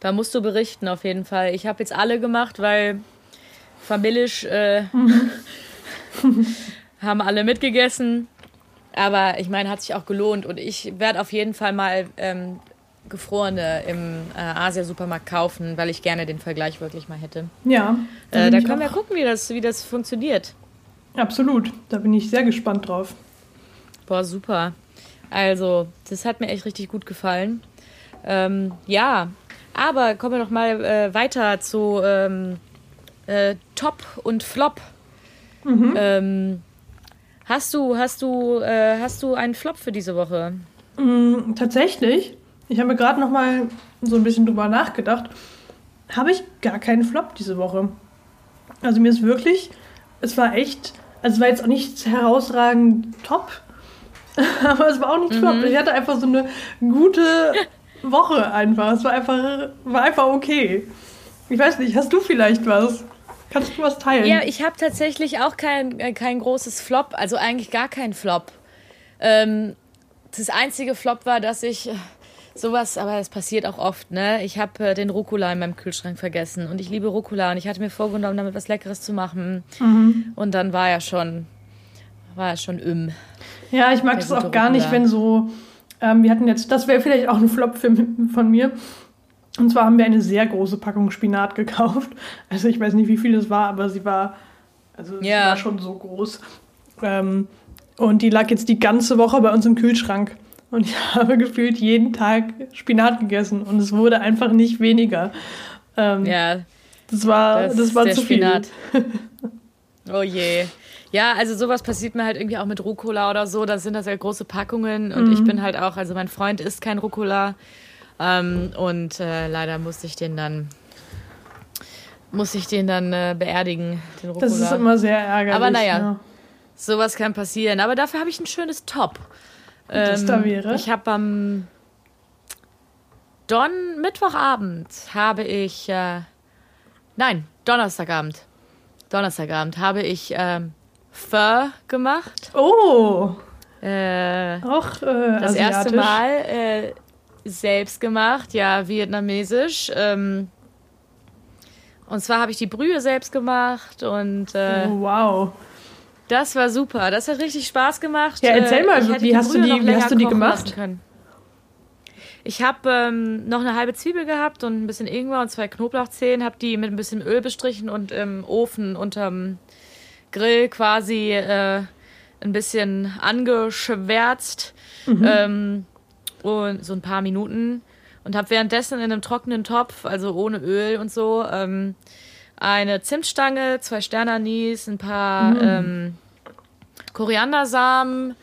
Da musst du berichten auf jeden Fall. Ich habe jetzt alle gemacht, weil familisch äh, haben alle mitgegessen. Aber ich meine, hat sich auch gelohnt. Und ich werde auf jeden Fall mal ähm, gefrorene im äh, Asia-Supermarkt kaufen, weil ich gerne den Vergleich wirklich mal hätte. Ja, da, Äh, da können wir gucken, wie das, wie das funktioniert. Absolut, da bin ich sehr gespannt drauf. Boah, super. Also, das hat mir echt richtig gut gefallen. Ähm, ja, aber kommen wir doch mal äh, weiter zu ähm, äh, Top und Flop. Mhm. Ähm, hast du, hast du, äh, hast du einen Flop für diese Woche? Mm, tatsächlich, ich habe mir gerade noch mal so ein bisschen drüber nachgedacht, habe ich gar keinen Flop diese Woche. Also mir ist wirklich, es war echt, also es war jetzt auch nicht herausragend top, aber es war auch nicht flop. Ich hatte einfach so eine gute Woche einfach. Es war einfach, war einfach okay. Ich weiß nicht, hast du vielleicht was? Kannst du was teilen? Ja, ich habe tatsächlich auch kein, äh, kein großes Flop, also eigentlich gar keinen Flop. Ähm, das einzige Flop war, dass ich äh, sowas, aber das passiert auch oft, ne? Ich habe äh, den Rucola in meinem Kühlschrank vergessen und ich liebe Rucola und ich hatte mir vorgenommen, damit was Leckeres zu machen. Und dann war ja schon, war ja schon im. Ja, ich mag das auch gute gar nicht, Rucola. wenn so. Ähm, wir hatten jetzt, das wäre vielleicht auch ein Flop für, von mir. Und zwar haben wir eine sehr große Packung Spinat gekauft. Also ich weiß nicht, wie viel es war, aber sie war, also sie Ja. war schon so groß. Ähm, und die lag jetzt die ganze Woche bei uns im Kühlschrank. Und ich habe gefühlt jeden Tag Spinat gegessen und es wurde einfach nicht weniger. Ähm, Ja, das war, das, das, war zu Spinat. oh je. Ja, also sowas passiert mir halt irgendwie auch mit Rucola oder so. Da sind das ja große Packungen und Mhm. ich bin halt auch, also mein Freund isst kein Rucola. Ähm, und äh, leider musste ich den dann, musste ich den dann äh, beerdigen, den Rucola. Das ist immer sehr ärgerlich. Aber naja. Ja. Sowas kann passieren. Aber dafür habe ich ein schönes Top. das da wäre? Ich habe am Don Mittwochabend habe ich äh, nein Donnerstagabend Donnerstagabend habe ich ähm, Pho gemacht. Oh, Äh, auch äh, das erste. Mal äh, selbst gemacht, ja vietnamesisch. Ähm, und zwar habe ich die Brühe selbst gemacht und äh, Oh, wow. Das war super. Das hat richtig Spaß gemacht. Ja, erzähl Äh, mal, wie hast du die- wie hast du die gemacht? können. Ich habe ähm, noch eine halbe Zwiebel gehabt und ein bisschen Ingwer und zwei Knoblauchzehen, habe die mit ein bisschen Öl bestrichen und im Ofen unterm Grill quasi äh, ein bisschen angeschwärzt ähm, und so ein paar Minuten und habe währenddessen in einem trockenen Topf, also ohne Öl und so, ähm, eine Zimtstange, zwei Sternanis, ein paar ähm, Koriandersamen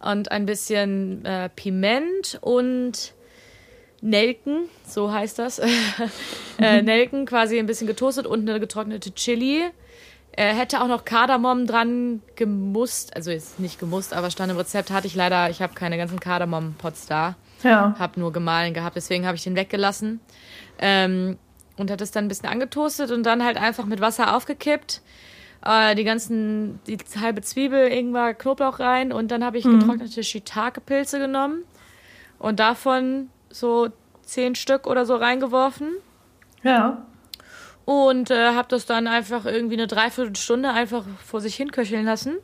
und ein bisschen äh, Piment und Nelken, so heißt das. äh, Nelken quasi ein bisschen getoastet und eine getrocknete Chili. Er hätte auch noch Kardamom dran gemusst, also jetzt nicht gemusst, aber stand im Rezept, hatte ich leider, ich habe keine ganzen Kardamom-Pots da. Ja. Hab nur gemahlen gehabt, deswegen habe ich den weggelassen. Ähm, und hat es dann ein bisschen angetoastet und dann halt einfach mit Wasser aufgekippt. Äh, die ganzen, die halbe Zwiebel, Ingwer, Knoblauch rein und dann habe ich getrocknete Shiitake-Pilze genommen und davon so zehn Stück oder so reingeworfen Ja. und äh, habe das dann einfach irgendwie eine Dreiviertelstunde einfach vor sich hin köcheln lassen.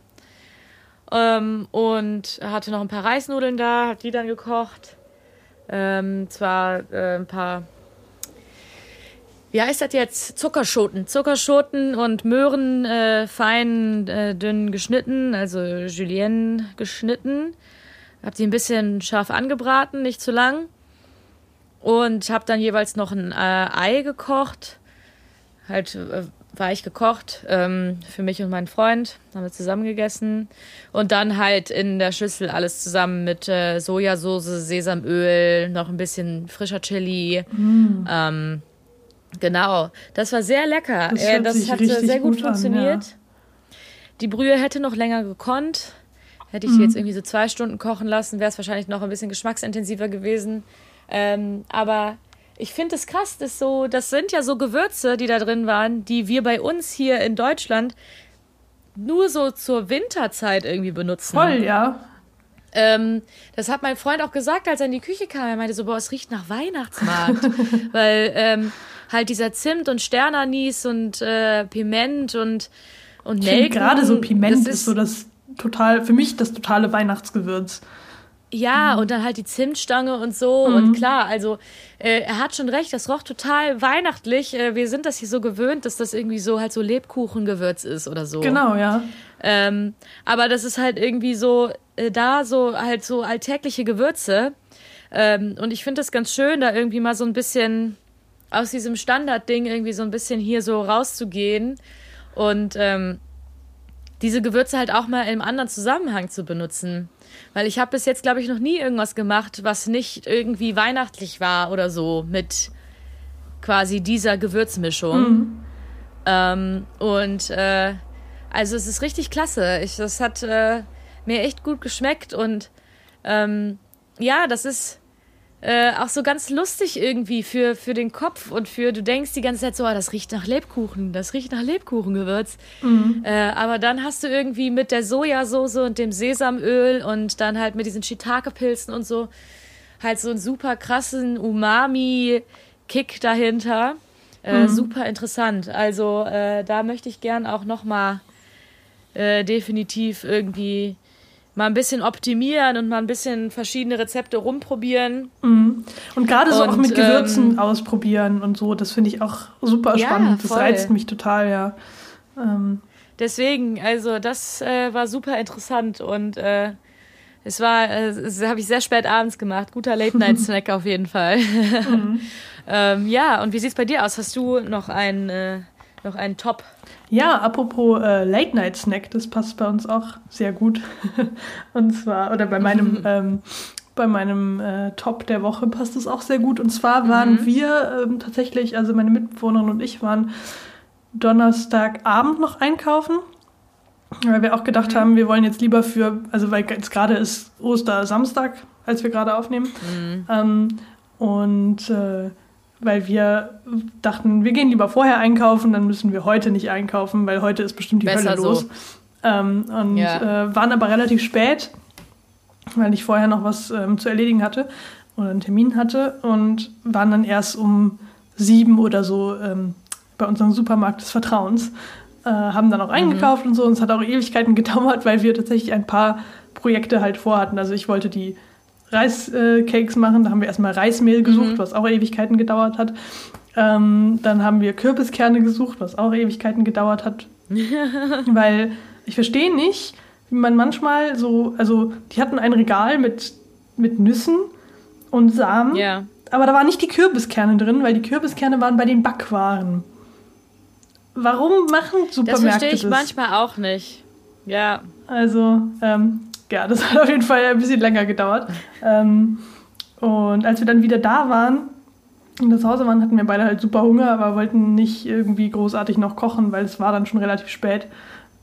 Ähm, und hatte noch ein paar Reisnudeln da, hat die dann gekocht. Ähm, zwar äh, ein paar, wie heißt das jetzt? Zuckerschoten. Zuckerschoten und Möhren äh, fein äh, dünn geschnitten, also Julienne geschnitten. Hab die ein bisschen scharf angebraten, nicht zu lang. Und habe dann jeweils noch ein äh, Ei gekocht halt äh, weich gekocht ähm, für mich und meinen Freund. Haben wir zusammen gegessen. Und dann halt in der Schüssel alles zusammen mit äh, Sojasauce, Sesamöl, noch ein bisschen frischer Chili. Ähm, genau, das war sehr lecker. Das Äh, das hat richtig sehr gut, gut an, funktioniert. ja. Die Brühe hätte noch länger gekonnt. Hätte ich die jetzt irgendwie so zwei Stunden kochen lassen, wäre es wahrscheinlich noch ein bisschen geschmacksintensiver gewesen. Ähm, aber ich finde es krass, dass so, das sind ja so Gewürze, die da drin waren, die wir bei uns hier in Deutschland nur so zur Winterzeit irgendwie benutzen. Voll, ja. Ähm, das hat mein Freund auch gesagt, als er in die Küche kam. Er meinte so, boah, es riecht nach Weihnachtsmarkt. Weil ähm, halt dieser Zimt und Sternanis und äh, Piment und, und Nelken. gerade so Piment das ist so das total, für mich das totale Weihnachtsgewürz. Ja, und dann halt die Zimtstange und so. Und klar, also äh, er hat schon recht, das roch total weihnachtlich. Äh, wir sind das hier so gewöhnt, dass das irgendwie so halt so Lebkuchengewürz ist oder so. Genau, ja. Ähm, aber das ist halt irgendwie so, äh, da so halt so alltägliche Gewürze. Ähm, und ich finde das ganz schön, da irgendwie mal so ein bisschen aus diesem Standardding irgendwie so ein bisschen hier so rauszugehen und ähm, diese Gewürze halt auch mal im anderen Zusammenhang zu benutzen. Weil ich habe bis jetzt, glaube ich, noch nie irgendwas gemacht, was nicht irgendwie weihnachtlich war oder so mit quasi dieser Gewürzmischung. Ähm, und äh, also es ist richtig klasse. Ich, das hat äh, mir echt gut geschmeckt und ähm, ja, das ist äh, auch so ganz lustig irgendwie für, für den Kopf und für, du denkst die ganze Zeit so, oh, das riecht nach Lebkuchen, das riecht nach Lebkuchengewürz. Äh, aber dann hast du irgendwie mit der Sojasauce und dem Sesamöl und dann halt mit diesen Shiitake-Pilzen und so halt so einen super krassen Umami-Kick dahinter. Äh, Super interessant. Also äh, da möchte ich gern auch noch mal äh, definitiv irgendwie mal ein bisschen optimieren und mal ein bisschen verschiedene Rezepte rumprobieren. Und gerade so auch Und, mit Gewürzen ähm, ausprobieren und so, das finde ich auch super Ja, spannend. Das voll. reizt mich total, ja. Ähm, Deswegen, also das äh, war super interessant und äh, es war, äh, das habe ich sehr spät abends gemacht. Guter Late-Night-Snack auf jeden Fall. ähm, ja, und wie sieht's bei dir aus? Hast du noch einen, äh, noch einen Top? Ja, apropos äh, Late-Night-Snack, das passt bei uns auch sehr gut. und zwar, oder bei meinem, ähm, bei meinem äh, Top der Woche passt es auch sehr gut. Und zwar waren wir ähm, tatsächlich, also meine Mitbewohnerin und ich waren Donnerstagabend noch einkaufen. Weil wir auch gedacht haben, wir wollen jetzt lieber für, also weil jetzt gerade ist Ostersamstag, als wir gerade aufnehmen. Ähm, und äh, weil wir dachten, wir gehen lieber vorher einkaufen, dann müssen wir heute nicht einkaufen, weil heute ist bestimmt die Besser Hölle los. so. Ähm, und Ja. äh, waren aber relativ spät, weil ich vorher noch was ähm, zu erledigen hatte oder einen Termin hatte und waren dann erst um sieben oder so ähm, bei unserem Supermarkt des Vertrauens. Äh, haben dann auch eingekauft und so und es hat auch Ewigkeiten gedauert, weil wir tatsächlich ein paar Projekte halt vorhatten. Also ich wollte die Reiscakes machen, da haben wir erstmal Reismehl gesucht, was auch Ewigkeiten gedauert hat. Ähm, dann haben wir Kürbiskerne gesucht, was auch Ewigkeiten gedauert hat. Weil ich verstehe nicht, wie man manchmal so, also die hatten ein Regal mit, mit Nüssen und Samen, Ja. aber da waren nicht die Kürbiskerne drin, weil die Kürbiskerne waren bei den Backwaren. Warum machen Das Supermärkte verstehe ich das? manchmal auch nicht. Ja. Also, ähm, ja, das hat auf jeden Fall ein bisschen länger gedauert. Ähm, Und als wir dann wieder da waren, und das Hause waren, hatten wir beide halt super Hunger, aber wollten nicht irgendwie großartig noch kochen, weil es war dann schon relativ spät.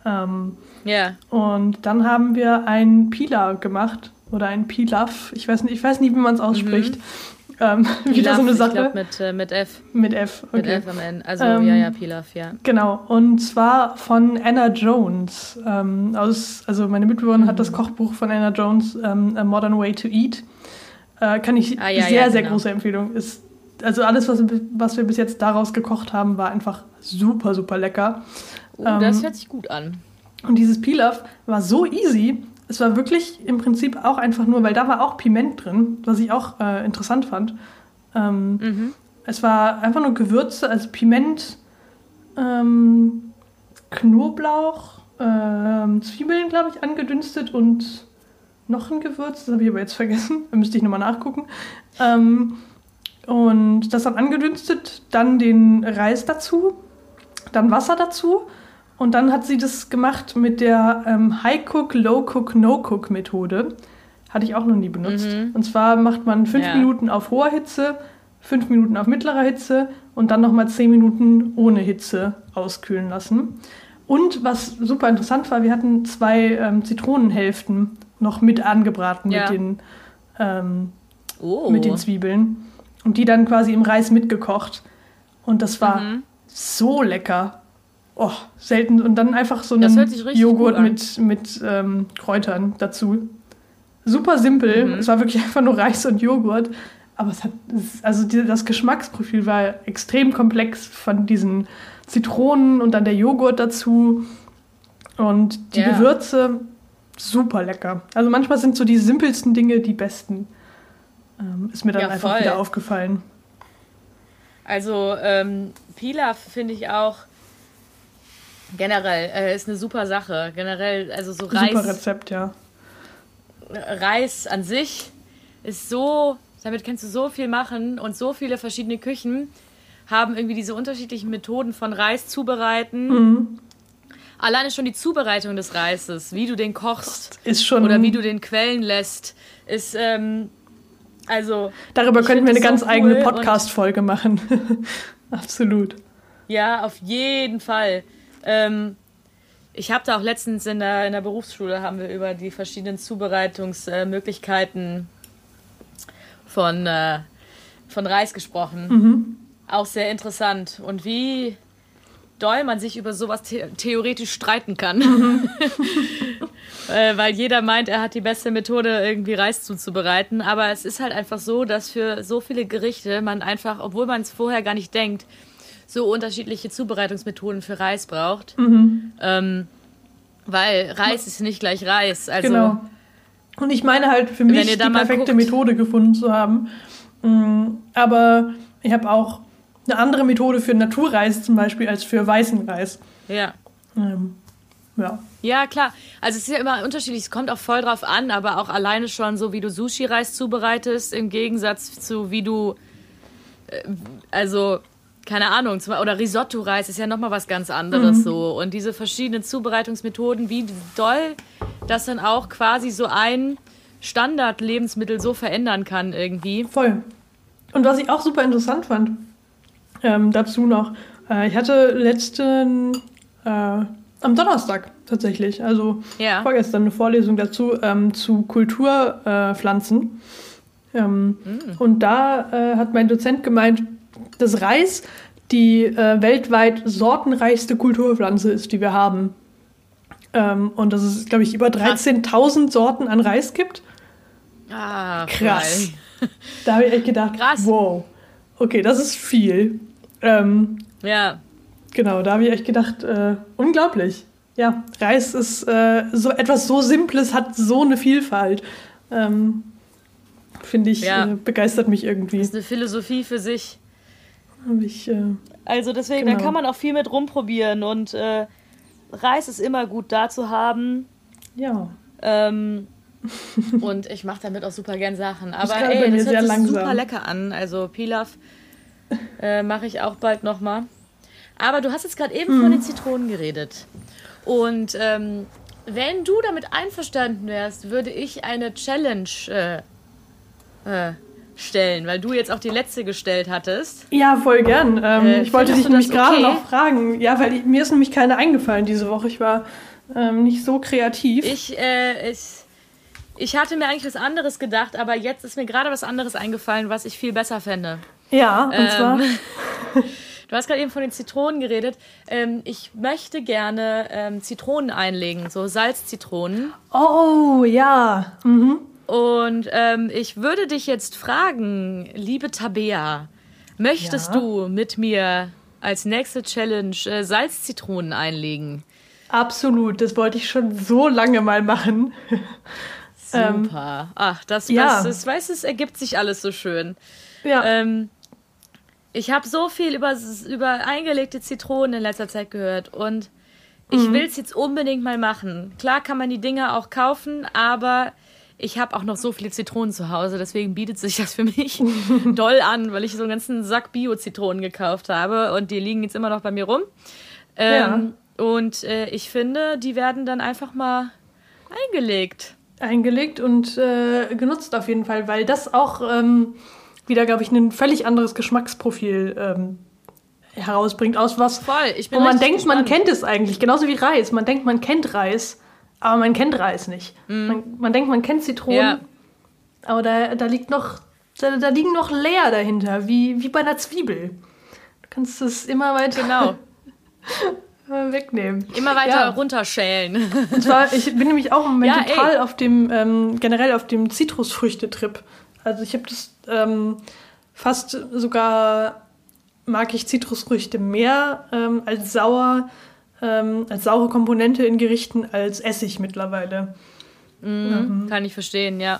Ähm, Ja. und dann haben wir ein Pila gemacht oder ein Pilaf. Ich weiß nicht, ich weiß nicht, wie man es ausspricht. Ähm, wieder so eine Ich Sache glaub, mit, äh, mit F. mit F. Okay. Mit F am Ende. Also, Ähm, ja, ja, Pilaf, ja. Genau, und zwar von Anna Jones. Ähm, aus, also meine Mitbewohnerin hat das Kochbuch von Anna Jones, ähm, A Modern Way to Eat. Äh, kann ich Ah, ja, sehr, ja, sehr genau. große Empfehlung. Ist, also alles, was, was wir bis jetzt daraus gekocht haben, war einfach super, super lecker. Oh, das ähm, hört sich gut an. Und dieses Pilaf war so easy. Es war wirklich im Prinzip auch einfach nur, weil da war auch Piment drin, was ich auch äh, interessant fand. Ähm, Mhm. es war einfach nur Gewürze, also Piment, ähm, Knoblauch, ähm, Zwiebeln, glaube ich, angedünstet und noch ein Gewürz, das habe ich aber jetzt vergessen, da müsste ich nochmal nachgucken. Ähm, und das dann angedünstet, dann den Reis dazu, dann Wasser dazu und dann hat sie das gemacht mit der ähm, High Cook, Low Cook, No Cook Methode. Hatte ich auch noch nie benutzt. Mhm. Und zwar macht man fünf Ja. Minuten auf hoher Hitze, fünf Minuten auf mittlerer Hitze und dann nochmal zehn Minuten ohne Hitze auskühlen lassen. Und was super interessant war, wir hatten zwei ähm, Zitronenhälften noch mit angebraten Ja. mit, den, ähm, Oh. mit den Zwiebeln. Und die dann quasi im Reis mitgekocht. Und das war Mhm. so lecker. Oh, selten. Und dann einfach so einen Joghurt mit, mit ähm, Kräutern dazu. Super simpel. Mhm. Es war wirklich einfach nur Reis und Joghurt. Aber es hat, also das Geschmacksprofil war extrem komplex von diesen Zitronen und dann der Joghurt dazu. Und die Ja. Gewürze, super lecker. Also manchmal sind so die simpelsten Dinge die besten. Ähm, ist mir dann Ja, einfach voll. wieder aufgefallen. Also ähm, Pilaf finde ich auch generell äh, ist eine super Sache. Generell, also so Super Reis, Rezept, ja. Reis an sich ist so, damit kannst du so viel machen und so viele verschiedene Küchen haben irgendwie diese unterschiedlichen Methoden von Reis zubereiten. Mhm. Alleine schon die Zubereitung des Reises, wie du den kochst Ist schon. oder wie du den quellen lässt, ist ähm, also Darüber könnten wir eine ganz eigene cool und- Podcast-Folge machen. Absolut. Ja, auf jeden Fall. Ähm, ich habe da auch letztens in der, in der Berufsschule haben wir über die verschiedenen Zubereitungsmöglichkeiten von, äh, von Reis gesprochen. Mhm. Auch sehr interessant. Und wie doll man sich über sowas the theoretisch streiten kann. Mhm. äh, weil jeder meint, er hat die beste Methode, irgendwie Reis zuzubereiten. Aber es ist halt einfach so, dass für so viele Gerichte man einfach, obwohl man es vorher gar nicht denkt, so unterschiedliche Zubereitungsmethoden für Reis braucht. Mhm. Ähm, weil Reis ist nicht gleich Reis. Also, genau. Und ich meine halt für mich die perfekte guckt. Methode gefunden zu haben. Mm, Aber ich habe auch eine andere Methode für Naturreis zum Beispiel als für weißen Reis. ja. Ähm, ja. Ja, klar. Also es ist ja immer unterschiedlich, es kommt auch voll drauf an, aber auch alleine schon so, wie du Sushi-Reis zubereitest, im Gegensatz zu wie du, äh, also, keine Ahnung, oder Risotto-Reis ist ja nochmal was ganz anderes so. Und diese verschiedenen Zubereitungsmethoden, wie doll das dann auch quasi so ein Standard-Lebensmittel so verändern kann irgendwie. Voll. Und was ich auch super interessant fand, ähm, dazu noch, äh, ich hatte letzten, äh, am Donnerstag tatsächlich, also Ja. vorgestern eine Vorlesung dazu, ähm, zu Kulturpflanzen. Äh, ähm, Und da äh, hat mein Dozent gemeint, dass Reis die äh, weltweit sortenreichste Kulturpflanze ist, die wir haben. Ähm, und dass es, glaube ich, über 13.000 Sorten an Reis gibt. Ah, Krass. voll. Da habe ich echt gedacht, Krass. wow, okay, das ist viel. Ähm, Ja, genau, da habe ich echt gedacht, äh, unglaublich. Ja, Reis ist äh, so etwas so Simples, hat so eine Vielfalt. Ähm, Finde ich, Ja. äh, begeistert mich irgendwie. ist eine Philosophie für sich. Hab ich, äh, Also deswegen, Genau. da kann man auch viel mit rumprobieren und äh, Reis ist immer gut da zu haben. ja, Ähm, und ich mache damit auch super gern Sachen. Aber ey, mir das sehr hört sich langsam. super lecker an. Also Pilaf äh, mache ich auch bald nochmal. Aber du hast jetzt gerade eben Mhm. von den Zitronen geredet. Und ähm, wenn du damit einverstanden wärst, würde ich eine Challenge äh, äh, stellen, weil du jetzt auch die letzte gestellt hattest. Ja, voll gern. Ähm, äh, ich wollte dich nämlich gerade okay? noch fragen. Ja, weil ich, mir ist nämlich keine eingefallen diese Woche. Ich war ähm, nicht so kreativ. Ich, äh, ich, ich hatte mir eigentlich was anderes gedacht, aber jetzt ist mir gerade was anderes eingefallen, was ich viel besser fände. Ja, und ähm, zwar. Du hast gerade eben von den Zitronen geredet. Ähm, ich möchte gerne ähm, Zitronen einlegen, so Salzzitronen. Oh, ja. Mhm. Und ähm, ich würde dich jetzt fragen, liebe Tabea, möchtest ja. du mit mir als nächste Challenge äh, Salzzitronen einlegen? Absolut, das wollte ich schon so lange mal machen. Super. Ach, das, ja. das, weiß es ergibt sich alles so schön. Ja. Ähm, ich habe so viel über, über eingelegte Zitronen in letzter Zeit gehört und ich mhm. will es jetzt unbedingt mal machen. Klar kann man die Dinge auch kaufen, aber ich habe auch noch so viele Zitronen zu Hause, deswegen bietet sich das für mich doll an, weil ich so einen ganzen Sack Bio-Zitronen gekauft habe und die liegen jetzt immer noch bei mir rum. Ähm, ja. Und äh, ich finde, die werden dann einfach mal eingelegt. Eingelegt und äh, genutzt auf jeden Fall, weil das auch ähm, wieder, glaube ich, ein völlig anderes Geschmacksprofil ähm, herausbringt aus was, Voll, ich bin wo man denkt, gespannt. man kennt es eigentlich, genauso wie Reis. Man denkt, man kennt Reis, aber man kennt Reis nicht. Mm. Man, man, denkt, man kennt Zitronen, ja. aber da, da liegt noch, da, da liegen noch leer dahinter, wie, wie bei einer Zwiebel. Du kannst es immer weiter genau. wegnehmen. Immer weiter ja. runterschälen. Und zwar, ich bin nämlich auch im Moment ja, total ey. auf dem, ähm, generell auf dem Zitrusfrüchte-Trip. Also ich habe das ähm, fast sogar mag ich Zitrusfrüchte mehr ähm, als sauer, ähm, als saure Komponente in Gerichten als Essig mittlerweile. Mhm, mhm. Kann ich verstehen, ja.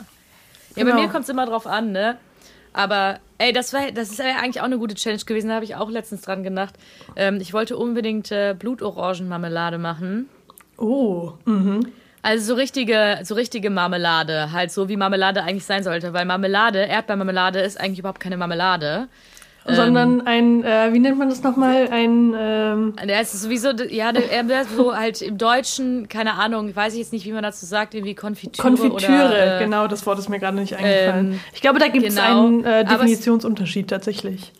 Ja, genau. bei mir kommt es immer drauf an, ne? Aber ey, das war das ist eigentlich auch eine gute Challenge gewesen, da habe ich auch letztens dran gedacht. Ähm, ich wollte unbedingt äh, Blutorangenmarmelade machen. Oh, mhm. Also so richtige, so richtige Marmelade, halt so wie Marmelade eigentlich sein sollte, weil Marmelade, Erdbeermarmelade ist eigentlich überhaupt keine Marmelade. Sondern ähm, ein, äh, wie nennt man das nochmal? Ein, ähm Der ist sowieso, ja, der, der so halt im Deutschen, keine Ahnung, weiß ich jetzt nicht, wie man dazu sagt, irgendwie Konfitüre. Konfitüre, oder, äh, genau, das Wort ist mir gerade nicht eingefallen. Ähm, ich glaube, da gibt es genau, einen äh, Definitionsunterschied tatsächlich.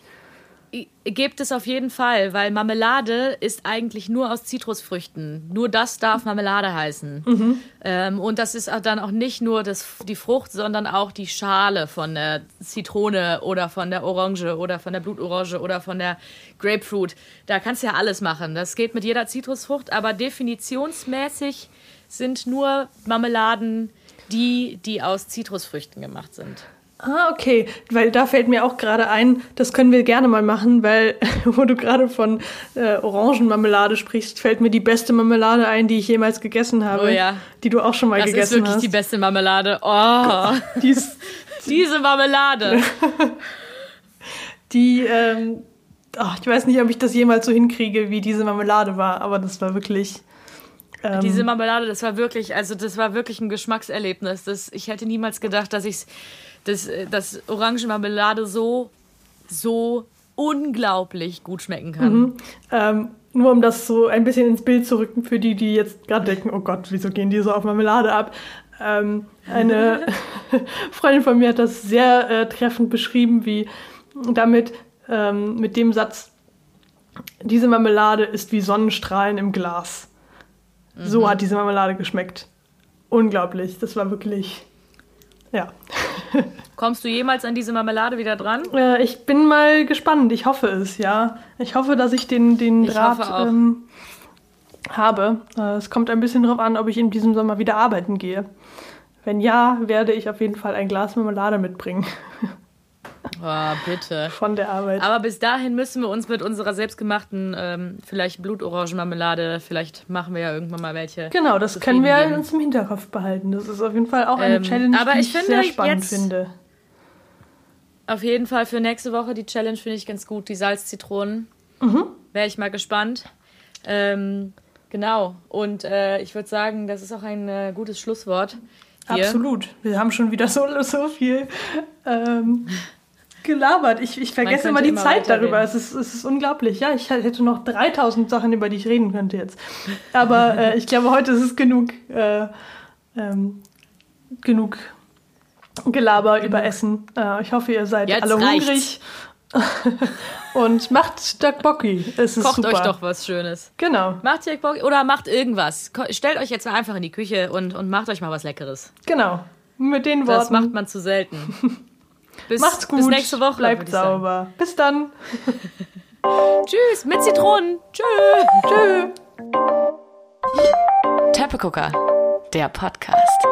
Gibt es auf jeden Fall, weil Marmelade ist eigentlich nur aus Zitrusfrüchten. Nur das darf Marmelade heißen. Mhm. Ähm, und das ist dann auch nicht nur das, die Frucht, sondern auch die Schale von der Zitrone oder von der Orange oder von der Blutorange oder von der Grapefruit. Da kannst du ja alles machen. Das geht mit jeder Zitrusfrucht, aber definitionsmäßig sind nur Marmeladen die, die aus Zitrusfrüchten gemacht sind. Ah, okay. Weil da fällt mir auch gerade ein, das können wir gerne mal machen, weil, wo du gerade von äh, Orangenmarmelade sprichst, fällt mir die beste Marmelade ein, die ich jemals gegessen habe. Oh ja. Die du auch schon mal das gegessen hast. Das ist wirklich hast. die beste Marmelade. Oh. Dies, Diese Marmelade. die, ähm, oh, ich weiß nicht, ob ich das jemals so hinkriege, wie diese Marmelade war, aber das war wirklich. Ähm, diese Marmelade, das war wirklich, also das war wirklich ein Geschmackserlebnis. Das, ich hätte niemals gedacht, dass ich es dass, äh, dass Orangenmarmelade so, so unglaublich gut schmecken kann. Mhm. Ähm, nur um das so ein bisschen ins Bild zu rücken für die, die jetzt gerade denken, oh Gott, wieso gehen die so auf Marmelade ab? Ähm, eine Freundin von mir hat das sehr äh, treffend beschrieben, wie damit ähm, mit dem Satz, diese Marmelade ist wie Sonnenstrahlen im Glas. Mhm. So hat diese Marmelade geschmeckt. Unglaublich, das war wirklich, ja. Kommst du jemals an diese Marmelade wieder dran? Äh, ich bin mal gespannt. Ich hoffe es, ja. Ich hoffe, dass ich den, den ich Draht ähm, habe. Äh, es kommt ein bisschen darauf an, ob ich in diesem Sommer wieder arbeiten gehe. Wenn ja, werde ich auf jeden Fall ein Glas Marmelade mitbringen. Oh, bitte. Von der Arbeit. Aber bis dahin müssen wir uns mit unserer selbstgemachten, ähm, vielleicht Blutorangenmarmelade, vielleicht machen wir ja irgendwann mal welche. Genau, das können wir geben. uns im Hinterkopf behalten. Das ist auf jeden Fall auch eine ähm, Challenge, aber die ich, ich sehr spannend finde. Auf jeden Fall für nächste Woche die Challenge finde ich ganz gut. Die Salzzitronen. Mhm. Wäre ich mal gespannt. Ähm, genau. Und äh, ich würde sagen, das ist auch ein äh, gutes Schlusswort. Hier. Absolut. Wir haben schon wieder so, so viel ähm, gelabert. Ich, ich vergesse immer die immer Zeit darüber. Es ist, es ist unglaublich. Ja, ich hätte noch 3000 Sachen, über die ich reden könnte jetzt. Aber äh, ich glaube, heute ist es genug, äh, ähm, genug Gelaber über Essen. Äh, ich hoffe, ihr seid Jetzt alle reicht's. hungrig. Und macht Tteokbokki. Es ist Kocht super. euch doch was Schönes. Genau, Macht Bock oder macht irgendwas. Stellt euch jetzt mal einfach in die Küche und, und macht euch mal was Leckeres. genau. Mit den Das Worten. macht man zu selten. Bis, Macht's gut. Bis nächste Woche. Bleibt sauber. Sagen. Bis dann. Tschüss. Mit Zitronen. Tschüss. Tschüss. Teppegucker. Der Podcast.